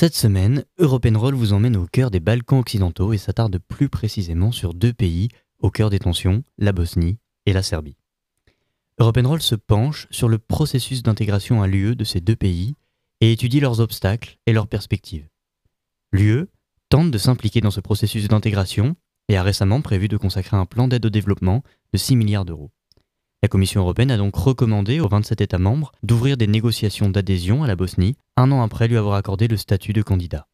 Cette semaine, European Roll vous emmène au cœur des Balkans occidentaux et s'attarde plus précisément sur deux pays au cœur des tensions, la Bosnie et la Serbie. European Roll se penche sur le processus d'intégration à l'UE de ces deux pays et étudie leurs obstacles et leurs perspectives. L'UE tente de s'impliquer dans ce processus d'intégration et a récemment prévu de consacrer un plan d'aide au développement de 6 milliards d'euros. La Commission européenne a donc recommandé aux 27 États membres d'ouvrir des négociations d'adhésion à la Bosnie un an après lui avoir accordé le statut de candidat.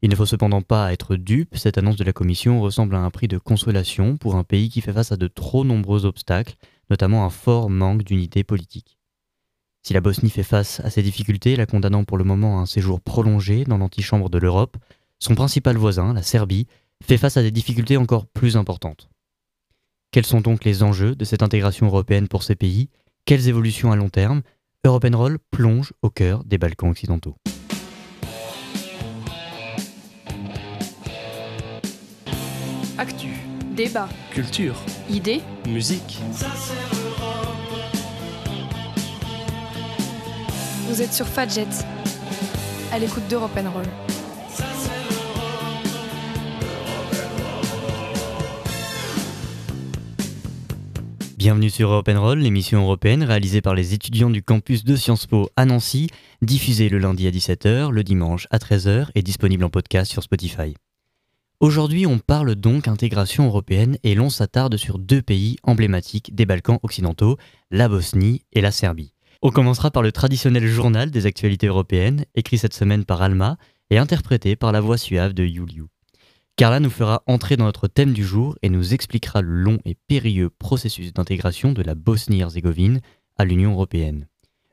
Il ne faut cependant pas être dupe, cette annonce de la Commission ressemble à un prix de consolation pour un pays qui fait face à de trop nombreux obstacles, notamment un fort manque d'unité politique. Si la Bosnie fait face à ces difficultés, la condamnant pour le moment à un séjour prolongé dans l'antichambre de l'Europe, son principal voisin, la Serbie, fait face à des difficultés encore plus importantes. Quels sont donc les enjeux de cette intégration européenne pour ces pays? Quelles évolutions à long terme? European Roll plonge au cœur des Balkans occidentaux. Actu, débat, culture, idées, musique. Vous êtes sur Fadjet, à l'écoute d'European Roll. Bienvenue sur Roll, l'émission européenne réalisée par les étudiants du campus de Sciences Po à Nancy, diffusée le lundi à 17h, le dimanche à 13h et disponible en podcast sur Spotify. Aujourd'hui, on parle donc intégration européenne et l'on s'attarde sur deux pays emblématiques des Balkans occidentaux, la Bosnie et la Serbie. On commencera par le traditionnel journal des actualités européennes, écrit cette semaine par Alma et interprété par la voix suave de Yuliu. Carla nous fera entrer dans notre thème du jour et nous expliquera le long et périlleux processus d'intégration de la Bosnie-Herzégovine à l'Union européenne.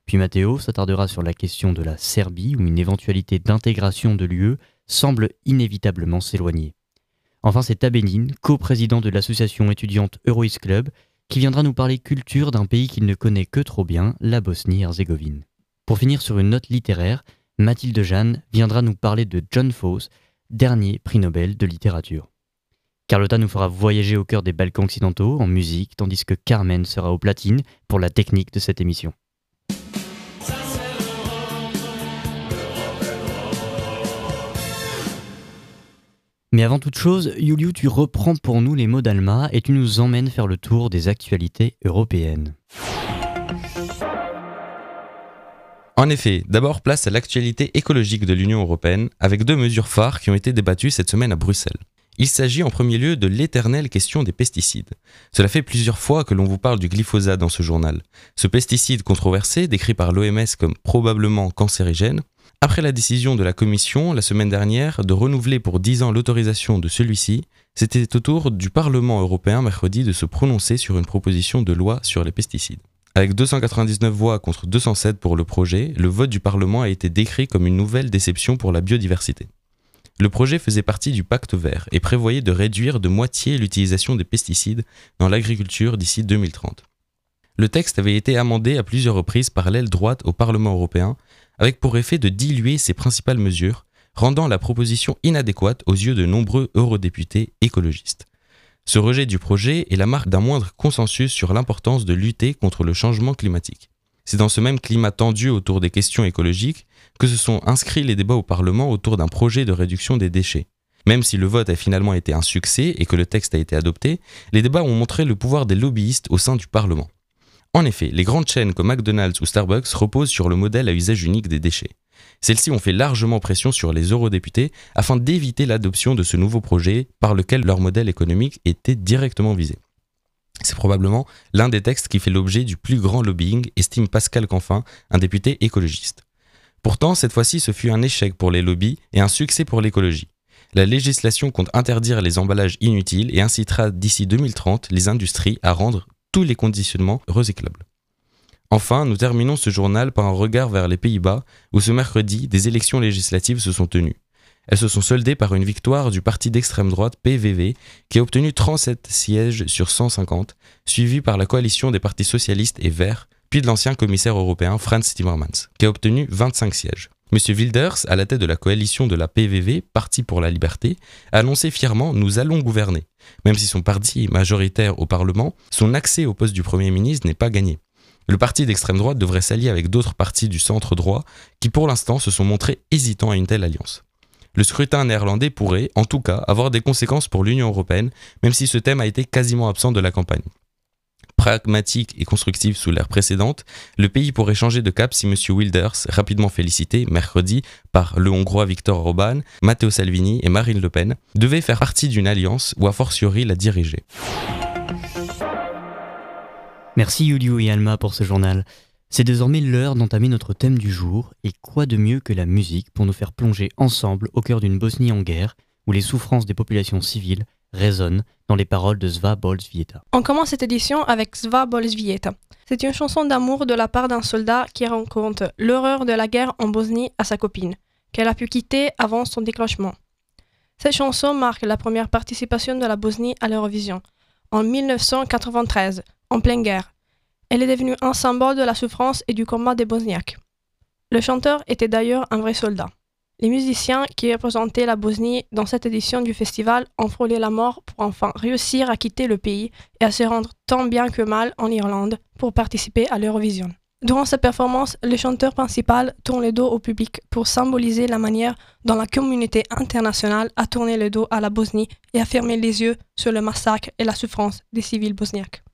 Puis Matteo s'attardera sur la question de la Serbie où une éventualité d'intégration de l'UE semble inévitablement s'éloigner. Enfin, c'est Tabenin, co-président de l'association étudiante Eurois Club, qui viendra nous parler culture d'un pays qu'il ne connaît que trop bien, la Bosnie-Herzégovine. Pour finir sur une note littéraire, Mathilde Jeanne viendra nous parler de John Fosse, dernier prix Nobel de littérature. Carlotta nous fera voyager au cœur des Balkans occidentaux en musique, tandis que Carmen sera au platine pour la technique de cette émission. Mais avant toute chose, Yuliu, tu reprends pour nous les mots d'Alma et tu nous emmènes faire le tour des actualités européennes. En effet, d'abord place à l'actualité écologique de l'Union européenne, avec deux mesures phares qui ont été débattues cette semaine à Bruxelles. Il s'agit en premier lieu de l'éternelle question des pesticides. Cela fait plusieurs fois que l'on vous parle du glyphosate dans ce journal. Ce pesticide controversé, décrit par l'OMS comme probablement cancérigène, après la décision de la Commission la semaine dernière de renouveler pour 10 ans l'autorisation de celui-ci, c'était au tour du Parlement européen mercredi de se prononcer sur une proposition de loi sur les pesticides. Avec 299 voix contre 207 pour le projet, le vote du Parlement a été décrit comme une nouvelle déception pour la biodiversité. Le projet faisait partie du pacte vert et prévoyait de réduire de moitié l'utilisation des pesticides dans l'agriculture d'ici 2030. Le texte avait été amendé à plusieurs reprises par l'aile droite au Parlement européen, avec pour effet de diluer ses principales mesures, rendant la proposition inadéquate aux yeux de nombreux eurodéputés écologistes. Ce rejet du projet est la marque d'un moindre consensus sur l'importance de lutter contre le changement climatique. C'est dans ce même climat tendu autour des questions écologiques que se sont inscrits les débats au Parlement autour d'un projet de réduction des déchets. Même si le vote a finalement été un succès et que le texte a été adopté, les débats ont montré le pouvoir des lobbyistes au sein du Parlement. En effet, les grandes chaînes comme McDonald's ou Starbucks reposent sur le modèle à usage unique des déchets. Celles-ci ont fait largement pression sur les eurodéputés afin d'éviter l'adoption de ce nouveau projet par lequel leur modèle économique était directement visé. C'est probablement l'un des textes qui fait l'objet du plus grand lobbying, estime Pascal Canfin, un député écologiste. Pourtant, cette fois-ci, ce fut un échec pour les lobbies et un succès pour l'écologie. La législation compte interdire les emballages inutiles et incitera d'ici 2030 les industries à rendre tous les conditionnements recyclables. Enfin, nous terminons ce journal par un regard vers les Pays-Bas, où ce mercredi, des élections législatives se sont tenues. Elles se sont soldées par une victoire du parti d'extrême droite PVV, qui a obtenu 37 sièges sur 150, suivi par la coalition des partis socialistes et verts, puis de l'ancien commissaire européen Franz Timmermans, qui a obtenu 25 sièges. M. Wilders, à la tête de la coalition de la PVV, Parti pour la liberté, a annoncé fièrement Nous allons gouverner. Même si son parti est majoritaire au Parlement, son accès au poste du Premier ministre n'est pas gagné. Le parti d'extrême droite devrait s'allier avec d'autres partis du centre droit qui pour l'instant se sont montrés hésitants à une telle alliance. Le scrutin néerlandais pourrait, en tout cas, avoir des conséquences pour l'Union européenne, même si ce thème a été quasiment absent de la campagne. Pragmatique et constructif sous l'ère précédente, le pays pourrait changer de cap si M. Wilders, rapidement félicité mercredi par le Hongrois Viktor Orban, Matteo Salvini et Marine Le Pen, devait faire partie d'une alliance ou a fortiori la diriger. Merci Yuliu et Alma pour ce journal. C'est désormais l'heure d'entamer notre thème du jour, et quoi de mieux que la musique pour nous faire plonger ensemble au cœur d'une Bosnie en guerre, où les souffrances des populations civiles résonnent dans les paroles de Sva Bolsvieta. On commence cette édition avec Sva Bolsvieta. C'est une chanson d'amour de la part d'un soldat qui raconte l'horreur de la guerre en Bosnie à sa copine, qu'elle a pu quitter avant son déclenchement. Cette chanson marque la première participation de la Bosnie à l'Eurovision, en 1993, en pleine guerre. Elle est devenue un symbole de la souffrance et du combat des Bosniaques. Le chanteur était d'ailleurs un vrai soldat. Les musiciens qui représentaient la Bosnie dans cette édition du festival ont frôlé la mort pour enfin réussir à quitter le pays et à se rendre tant bien que mal en Irlande pour participer à l'Eurovision. Durant cette performance, le chanteur principal tourne le dos au public pour symboliser la manière dont la communauté internationale a tourné le dos à la Bosnie et a fermé les yeux sur le massacre et la souffrance des civils bosniaques.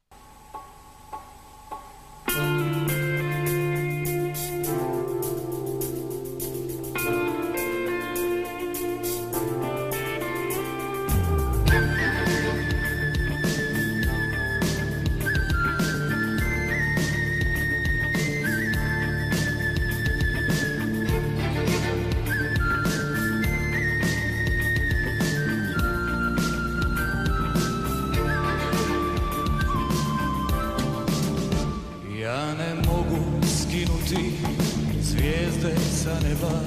Neba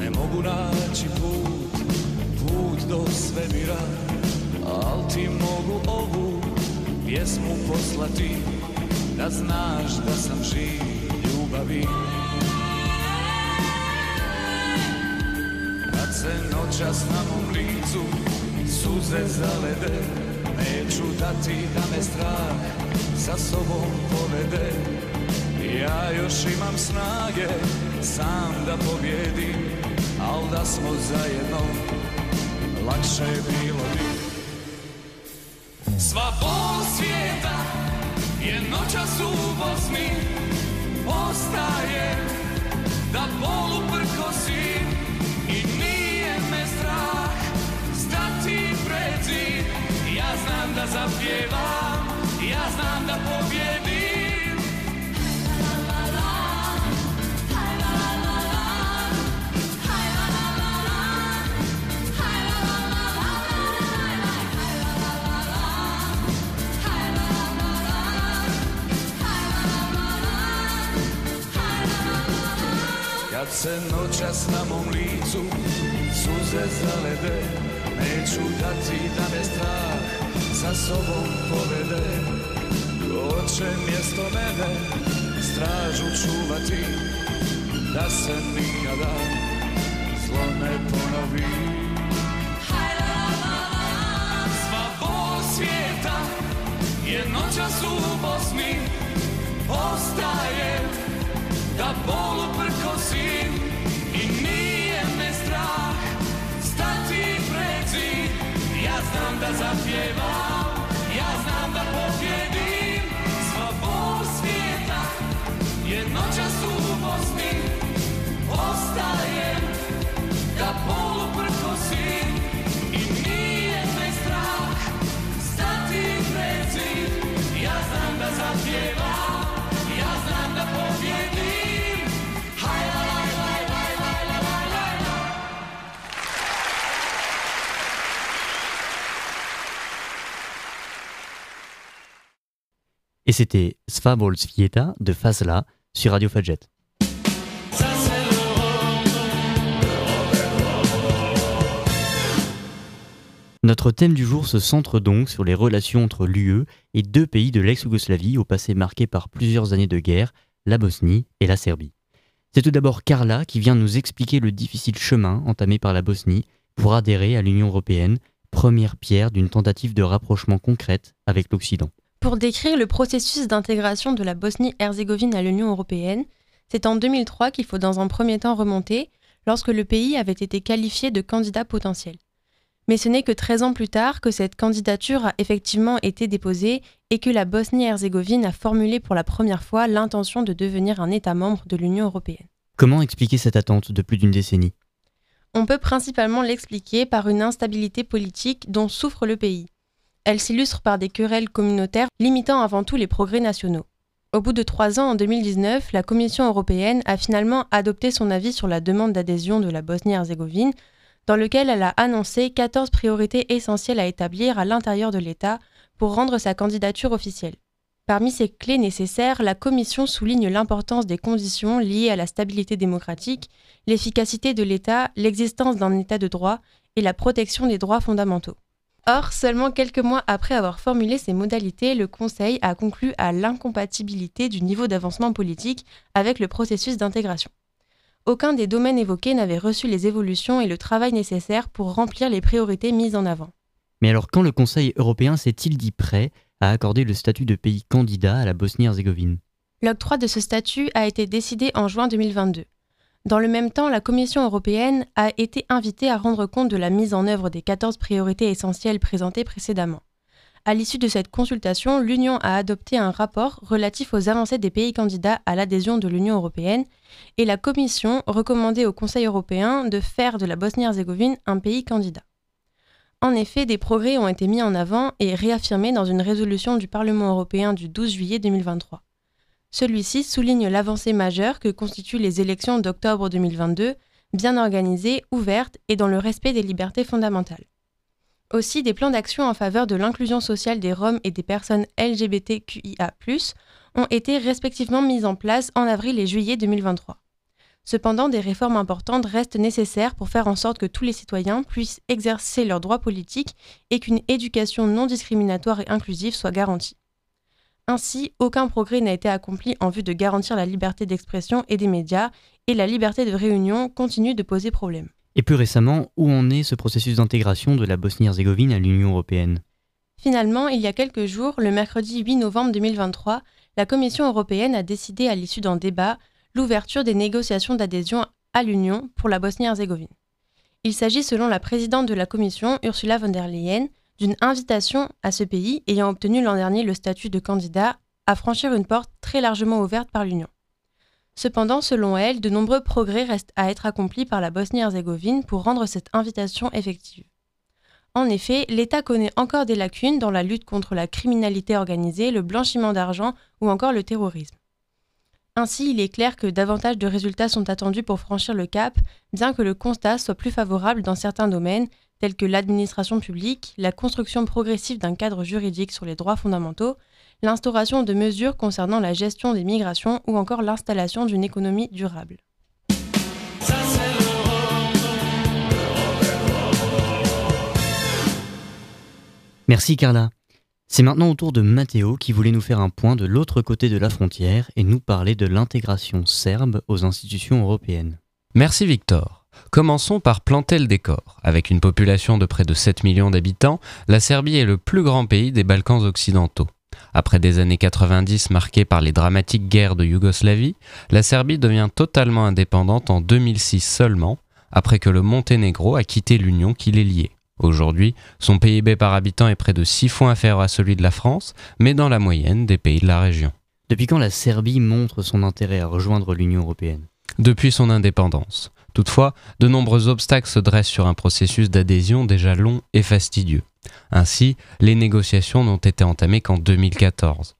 Ne mogu naći put, put do svemira. Al ti mogu ovu pjesmu poslati Da znaš da sam živ ljubavi. Kad se noćas na mom licu suze zalede Neću dati da me strah sa sobom povede. Ja još imam snage sam da pobjedim Al da smo zajedno lakše bilo bi. Sva bol svijeta je noćas u Bosni Ostaje da bolu prkosi noćas na mom licu. Suze zalede Neću dati da me strah sa sobom povede. Ko će mjesto mene stražu čuvati Da se nikada zlo ne ponovi. Sva bol svijeta je noćas u Bosni. Ostaje da bolu prkosim Et c'était Sva Bolsvieta de Fazla sur Radio Fadjet. Notre thème du jour se centre donc sur les relations entre l'UE et deux pays de l'ex-Yougoslavie au passé marqué par plusieurs années de guerre, la Bosnie et la Serbie. C'est tout d'abord Carla qui vient nous expliquer le difficile chemin entamé par la Bosnie pour adhérer à l'Union européenne, première pierre d'une tentative de rapprochement concrète avec l'Occident. Pour décrire le processus d'intégration de la Bosnie-Herzégovine à l'Union européenne, c'est en 2003 qu'il faut dans un premier temps remonter, lorsque le pays avait été qualifié de candidat potentiel. Mais ce n'est que 13 ans plus tard que cette candidature a effectivement été déposée et que la Bosnie-Herzégovine a formulé pour la première fois l'intention de devenir un État membre de l'Union européenne. Comment expliquer cette attente de plus d'une décennie? On peut principalement l'expliquer par une instabilité politique dont souffre le pays. Elle s'illustre par des querelles communautaires limitant avant tout les progrès nationaux. Au bout de trois ans, en 2019, la Commission européenne a finalement adopté son avis sur la demande d'adhésion de la Bosnie-Herzégovine, dans lequel elle a annoncé 14 priorités essentielles à établir à l'intérieur de l'État pour rendre sa candidature officielle. Parmi ces clés nécessaires, la Commission souligne l'importance des conditions liées à la stabilité démocratique, l'efficacité de l'État, l'existence d'un État de droit et la protection des droits fondamentaux. Or, seulement quelques mois après avoir formulé ces modalités, le Conseil a conclu à l'incompatibilité du niveau d'avancement politique avec le processus d'intégration. Aucun des domaines évoqués n'avait reçu les évolutions et le travail nécessaires pour remplir les priorités mises en avant. Mais alors quand le Conseil européen s'est-il dit prêt à accorder le statut de pays candidat à la Bosnie-Herzégovine? L'octroi de ce statut a été décidé en juin 2022. Dans le même temps, la Commission européenne a été invitée à rendre compte de la mise en œuvre des 14 priorités essentielles présentées précédemment. À l'issue de cette consultation, l'Union a adopté un rapport relatif aux avancées des pays candidats à l'adhésion de l'Union européenne et la Commission recommandait au Conseil européen de faire de la Bosnie-Herzégovine un pays candidat. En effet, des progrès ont été mis en avant et réaffirmés dans une résolution du Parlement européen du 12 juillet 2023. Celui-ci souligne l'avancée majeure que constituent les élections d'octobre 2022, bien organisées, ouvertes et dans le respect des libertés fondamentales. Aussi, des plans d'action en faveur de l'inclusion sociale des Roms et des personnes LGBTQIA, ont été respectivement mis en place en avril et juillet 2023. Cependant, des réformes importantes restent nécessaires pour faire en sorte que tous les citoyens puissent exercer leurs droits politiques et qu'une éducation non discriminatoire et inclusive soit garantie. Ainsi, aucun progrès n'a été accompli en vue de garantir la liberté d'expression et des médias, et la liberté de réunion continue de poser problème. Et plus récemment, où en est ce processus d'intégration de la Bosnie-Herzégovine à l'Union européenne? Finalement, il y a quelques jours, le mercredi 8 novembre 2023, la Commission européenne a décidé à l'issue d'un débat l'ouverture des négociations d'adhésion à l'Union pour la Bosnie-Herzégovine. Il s'agit, selon la présidente de la Commission, Ursula von der Leyen, d'une invitation à ce pays ayant obtenu l'an dernier le statut de candidat à franchir une porte très largement ouverte par l'Union. Cependant, selon elle, de nombreux progrès restent à être accomplis par la Bosnie-Herzégovine pour rendre cette invitation effective. En effet, l'État connaît encore des lacunes dans la lutte contre la criminalité organisée, le blanchiment d'argent ou encore le terrorisme. Ainsi, il est clair que davantage de résultats sont attendus pour franchir le cap, bien que le constat soit plus favorable dans certains domaines, tels que l'administration publique, la construction progressive d'un cadre juridique sur les droits fondamentaux, l'instauration de mesures concernant la gestion des migrations ou encore l'installation d'une économie durable. Merci Carla. C'est maintenant au tour de Matteo qui voulait nous faire un point de l'autre côté de la frontière et nous parler de l'intégration serbe aux institutions européennes. Merci Victor. Commençons par planter le décor. Avec une population de près de 7 millions d'habitants, la Serbie est le plus grand pays des Balkans occidentaux. Après des années 90 marquées par les dramatiques guerres de Yougoslavie, la Serbie devient totalement indépendante en 2006 seulement, après que le Monténégro a quitté l'Union qui les liait. Aujourd'hui, son PIB par habitant est près de 6 fois inférieur à celui de la France, mais dans la moyenne des pays de la région. Depuis quand la Serbie montre son intérêt à rejoindre l'Union européenne? Depuis son indépendance. Toutefois, de nombreux obstacles se dressent sur un processus d'adhésion déjà long et fastidieux. Ainsi, les négociations n'ont été entamées qu'en 2014.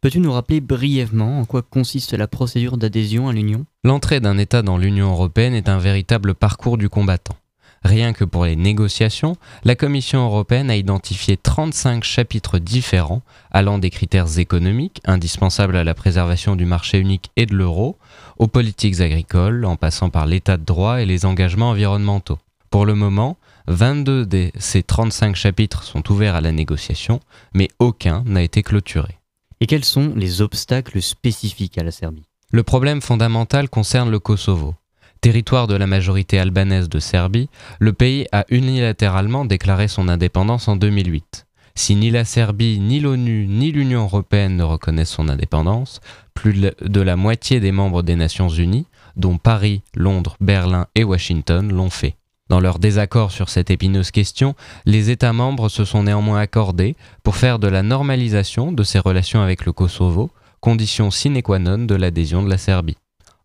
Peux-tu nous rappeler brièvement en quoi consiste la procédure d'adhésion à l'Union? L'entrée d'un État dans l'Union européenne est un véritable parcours du combattant. Rien que pour les négociations, la Commission européenne a identifié 35 chapitres différents allant des critères économiques, indispensables à la préservation du marché unique et de l'euro, aux politiques agricoles, en passant par l'état de droit et les engagements environnementaux. Pour le moment, 22 de ces 35 chapitres sont ouverts à la négociation, mais aucun n'a été clôturé. Et quels sont les obstacles spécifiques à la Serbie? Le problème fondamental concerne le Kosovo. Territoire de la majorité albanaise de Serbie, le pays a unilatéralement déclaré son indépendance en 2008. Si ni la Serbie, ni l'ONU, ni l'Union européenne ne reconnaissent son indépendance, plus de la moitié des membres des Nations Unies, dont Paris, Londres, Berlin et Washington, l'ont fait. Dans leur désaccord sur cette épineuse question, les États membres se sont néanmoins accordés pour faire de la normalisation de ses relations avec le Kosovo, condition sine qua non de l'adhésion de la Serbie.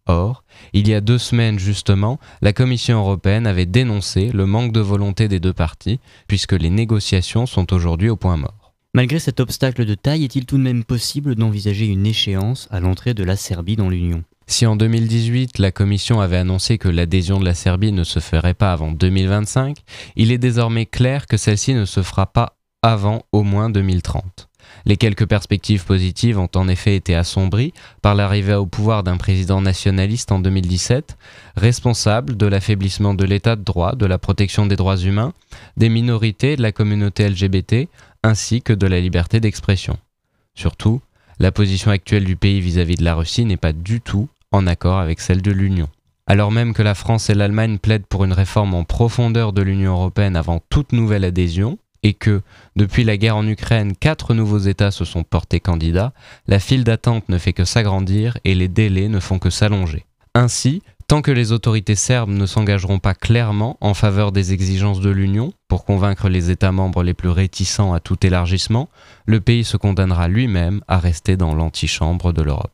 Or, il y a deux semaines justement, la Commission européenne avait dénoncé le manque de volonté des deux parties, puisque les négociations sont aujourd'hui au point mort. Malgré cet obstacle de taille, est-il tout de même possible d'envisager une échéance à l'entrée de la Serbie dans l'Union? Si en 2018, la Commission avait annoncé que l'adhésion de la Serbie ne se ferait pas avant 2025, il est désormais clair que celle-ci ne se fera pas avant au moins 2030. Les quelques perspectives positives ont en effet été assombries par l'arrivée au pouvoir d'un président nationaliste en 2017, responsable de l'affaiblissement de l'état de droit, de la protection des droits humains, des minorités et de la communauté LGBT, ainsi que de la liberté d'expression. Surtout, la position actuelle du pays vis-à-vis de la Russie n'est pas du tout en accord avec celle de l'Union. Alors même que la France et l'Allemagne plaident pour une réforme en profondeur de l'Union européenne avant toute nouvelle adhésion, et que, depuis la guerre en Ukraine, quatre nouveaux États se sont portés candidats, la file d'attente ne fait que s'agrandir et les délais ne font que s'allonger. Ainsi, tant que les autorités serbes ne s'engageront pas clairement en faveur des exigences de l'Union pour convaincre les États membres les plus réticents à tout élargissement, le pays se condamnera lui-même à rester dans l'antichambre de l'Europe.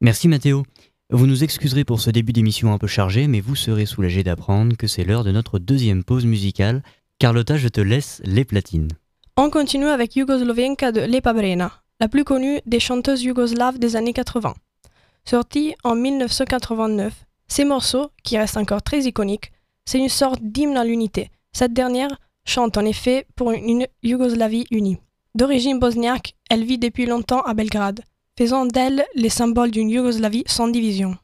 Merci Mathéo. Vous nous excuserez pour ce début d'émission un peu chargé, mais vous serez soulagé d'apprendre que c'est l'heure de notre deuxième pause musicale. Carlotta, je te laisse les platines. On continue avec Yugoslovenka de Lepa Brena, la plus connue des chanteuses yougoslaves des années 80. Sortie en 1989, ces morceaux, qui restent encore très iconiques, c'est une sorte d'hymne à l'unité. Cette dernière chante en effet pour une Yougoslavie unie. D'origine bosniaque, elle vit depuis longtemps à Belgrade faisant d'elle les symboles d'une Yougoslavie sans division.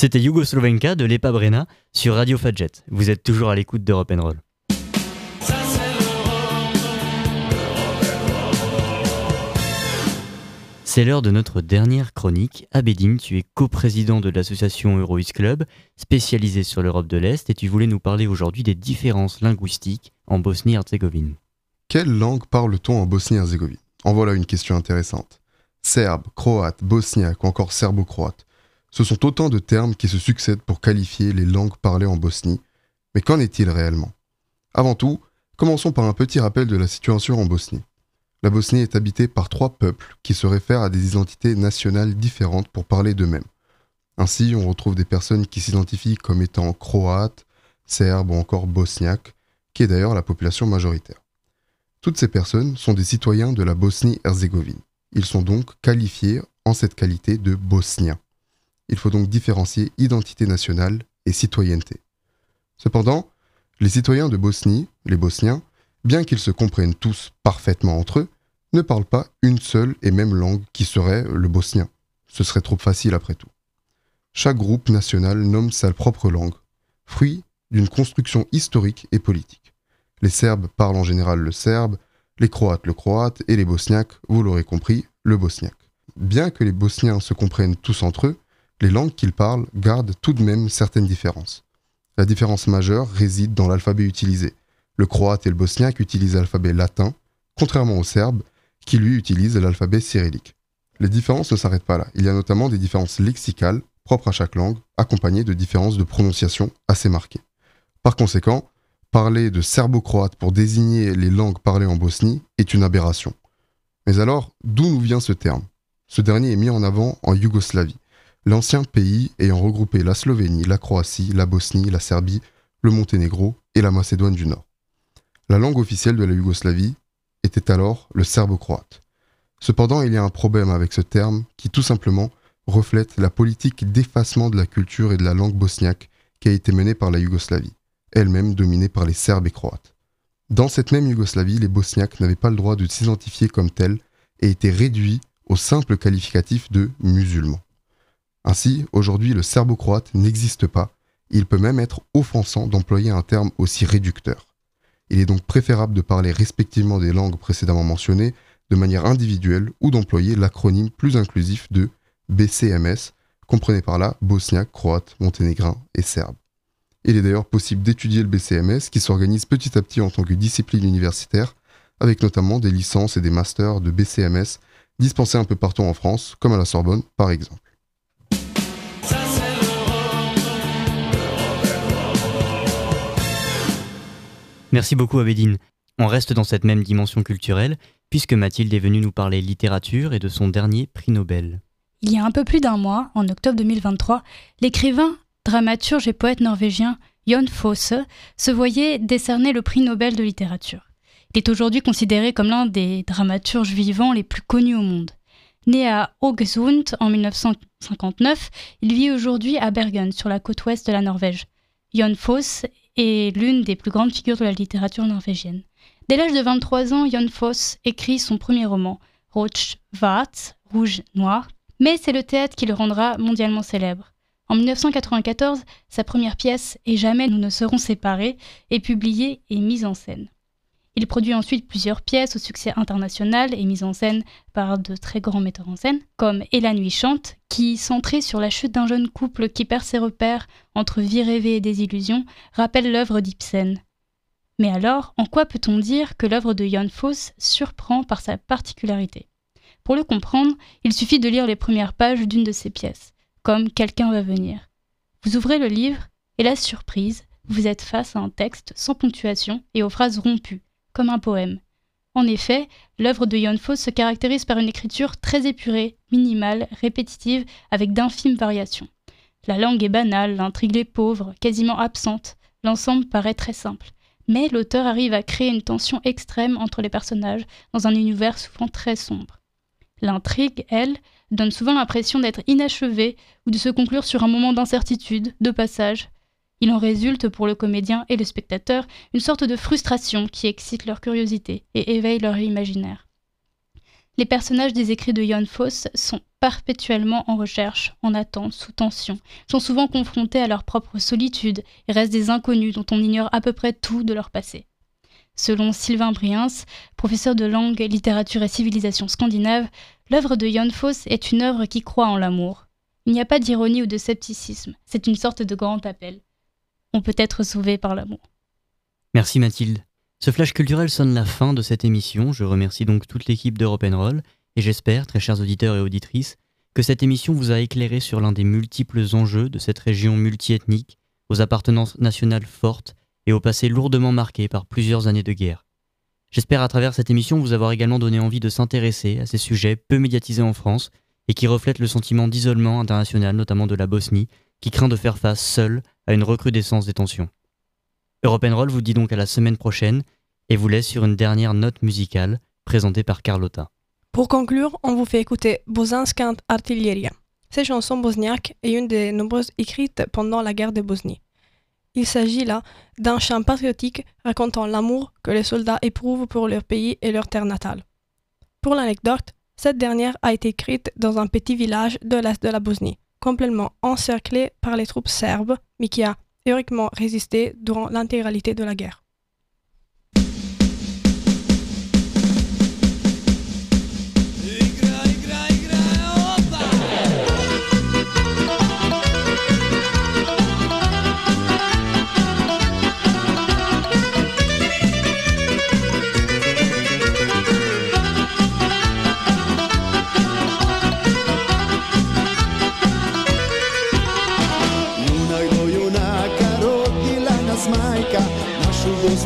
C'était Slovenka de Lepa Brena sur Radio Fadjet. Vous êtes toujours à l'écoute d'Europe Roll. C'est l'heure de notre dernière chronique. Abedin, tu es coprésident de l'association Eurois Club, spécialisée sur l'Europe de l'Est, et tu voulais nous parler aujourd'hui des différences linguistiques en Bosnie-Herzégovine. Quelle langue parle-t-on en Bosnie-Herzégovine? En voilà une question intéressante. Serbe, croate, bosniaque ou encore serbo-croate. Ce sont autant de termes qui se succèdent pour qualifier les langues parlées en Bosnie. Mais qu'en est-il réellement? Avant tout, commençons par un petit rappel de la situation en Bosnie. La Bosnie est habitée par trois peuples qui se réfèrent à des identités nationales différentes pour parler d'eux-mêmes. Ainsi, on retrouve des personnes qui s'identifient comme étant croates, serbes ou encore bosniaques, qui est d'ailleurs la population majoritaire. Toutes ces personnes sont des citoyens de la Bosnie-Herzégovine. Ils sont donc qualifiés en cette qualité de bosniens. Il faut donc différencier identité nationale et citoyenneté. Cependant, les citoyens de Bosnie, les Bosniens, bien qu'ils se comprennent tous parfaitement entre eux, ne parlent pas une seule et même langue qui serait le bosnien. Ce serait trop facile après tout. Chaque groupe national nomme sa propre langue, fruit d'une construction historique et politique. Les Serbes parlent en général le serbe, les Croates le croate et les Bosniaques, vous l'aurez compris, le bosniaque. Bien que les Bosniens se comprennent tous entre eux, les langues qu'ils parlent gardent tout de même certaines différences. La différence majeure réside dans l'alphabet utilisé, le croate et le bosniaque utilisent l'alphabet latin, contrairement au serbe, qui lui utilise l'alphabet cyrillique. Les différences ne s'arrêtent pas là. Il y a notamment des différences lexicales propres à chaque langue, accompagnées de différences de prononciation assez marquées. Par conséquent, parler de serbo-croate pour désigner les langues parlées en Bosnie est une aberration. Mais alors, d'où nous vient ce terme? Ce dernier est mis en avant en Yougoslavie, l'ancien pays ayant regroupé la Slovénie, la Croatie, la Bosnie, la Serbie, le Monténégro et la Macédoine du Nord. La langue officielle de la Yougoslavie était alors le serbo-croate. Cependant, il y a un problème avec ce terme qui tout simplement reflète la politique d'effacement de la culture et de la langue bosniaque qui a été menée par la Yougoslavie, elle-même dominée par les Serbes et Croates. Dans cette même Yougoslavie, les Bosniaques n'avaient pas le droit de s'identifier comme tels et étaient réduits au simple qualificatif de musulmans. Ainsi, aujourd'hui, le serbo-croate n'existe pas, il peut même être offensant d'employer un terme aussi réducteur. Il est donc préférable de parler respectivement des langues précédemment mentionnées de manière individuelle ou d'employer l'acronyme plus inclusif de BCMS, comprenez par là bosniaque, croate, monténégrin et serbe. Il est d'ailleurs possible d'étudier le BCMS qui s'organise petit à petit en tant que discipline universitaire, avec notamment des licences et des masters de BCMS dispensés un peu partout en France, comme à la Sorbonne par exemple. Merci beaucoup Abedine. On reste dans cette même dimension culturelle, puisque Mathilde est venue nous parler littérature et de son dernier prix Nobel. Il y a un peu plus d'un mois, en octobre 2023, l'écrivain, dramaturge et poète norvégien Jon Fosse se voyait décerner le prix Nobel de littérature. Il est aujourd'hui considéré comme l'un des dramaturges vivants les plus connus au monde. Né à Haugesund en 1959, il vit aujourd'hui à Bergen, sur la côte ouest de la Norvège. Jon Fosse est l'une des plus grandes figures de la littérature norvégienne. Dès l'âge de 23 ans, Jon Foss écrit son premier roman, Roach Vart, Rouge Noir, mais c'est le théâtre qui le rendra mondialement célèbre. En 1994, sa première pièce, Et jamais nous ne serons séparés, est publiée et mise en scène. Il produit ensuite plusieurs pièces au succès international et mises en scène par de très grands metteurs en scène, comme Et la nuit chante, qui, centré sur la chute d'un jeune couple qui perd ses repères entre vie rêvée et désillusion, rappelle l'œuvre d'Ibsen. Mais alors, en quoi peut-on dire que l'œuvre de Jan Foss surprend par sa particularité? Pour le comprendre, il suffit de lire les premières pages d'une de ses pièces, comme Quelqu'un va venir. Vous ouvrez le livre, et la surprise, vous êtes face à un texte sans ponctuation et aux phrases rompues, comme un poème. En effet, l'œuvre de Jon Fosse se caractérise par une écriture très épurée, minimale, répétitive, avec d'infimes variations. La langue est banale, l'intrigue est pauvre, quasiment absente, l'ensemble paraît très simple. Mais l'auteur arrive à créer une tension extrême entre les personnages dans un univers souvent très sombre. L'intrigue, elle, donne souvent l'impression d'être inachevée ou de se conclure sur un moment d'incertitude, de passage, il en résulte pour le comédien et le spectateur une sorte de frustration qui excite leur curiosité et éveille leur imaginaire. Les personnages des écrits de Jan Foss sont perpétuellement en recherche, en attente, sous tension, sont souvent confrontés à leur propre solitude et restent des inconnus dont on ignore à peu près tout de leur passé. Selon Sylvain Briens, professeur de langue, littérature et civilisation scandinave, l'œuvre de Jan Foss est une œuvre qui croit en l'amour. Il n'y a pas d'ironie ou de scepticisme, c'est une sorte de grand appel. On peut être sauvé par l'amour. Merci Mathilde. Ce flash culturel sonne la fin de cette émission. Je remercie donc toute l'équipe d'Europe Roll et j'espère, très chers auditeurs et auditrices, que cette émission vous a éclairé sur l'un des multiples enjeux de cette région multiethnique, aux appartenances nationales fortes et au passé lourdement marqué par plusieurs années de guerre. J'espère à travers cette émission vous avoir également donné envie de s'intéresser à ces sujets peu médiatisés en France et qui reflètent le sentiment d'isolement international, notamment de la Bosnie, qui craint de faire face seule à une recrudescence des tensions. Europe Roll vous dit donc à la semaine prochaine et vous laisse sur une dernière note musicale présentée par Carlotta. Pour conclure, on vous fait écouter Bosanskant Artilleria. Cette chanson bosniaque est une des nombreuses écrites pendant la guerre de Bosnie. Il s'agit là d'un chant patriotique racontant l'amour que les soldats éprouvent pour leur pays et leur terre natale. Pour l'anecdote, cette dernière a été écrite dans un petit village de l'est de la Bosnie, complètement encerclé par les troupes serbes, mais qui a héroïquement résisté durant l'intégralité de la guerre.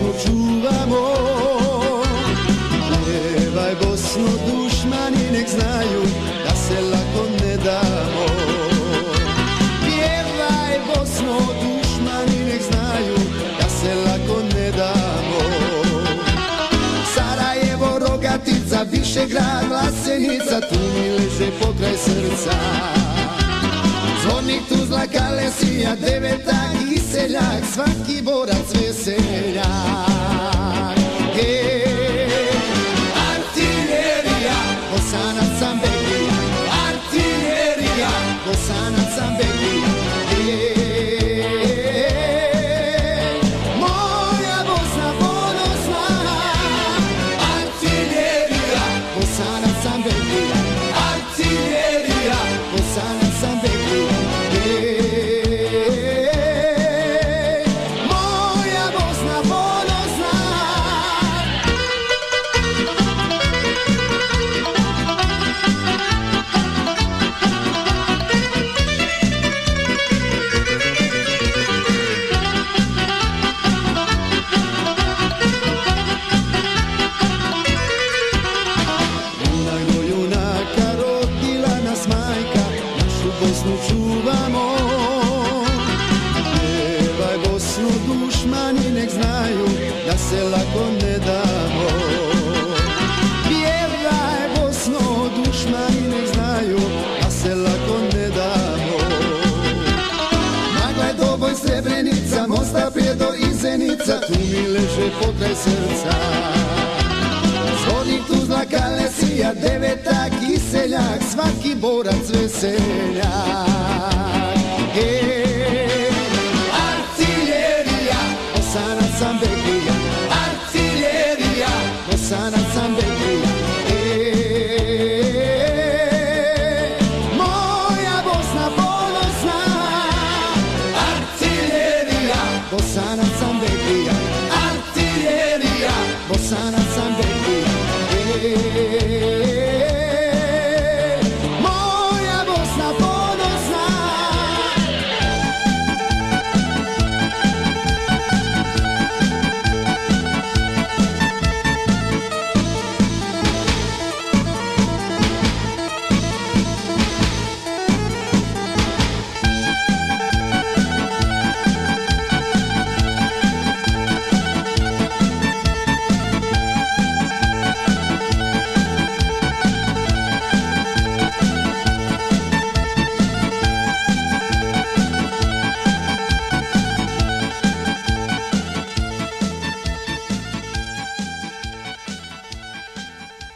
Bosnu čuvamo. Pjevaj Bosnu dušmani nek znaju Da se lako ne damo. Pjevaj Bosnu dušmani nek znaju Da se lako ne damo. Sarajevo, Rogatica, Višegrad, Vlasenica Tu mi leže pokraj srca Zvornik Tuzla, Kalesija, Deveta i seljak Svaki borac veseljak sun.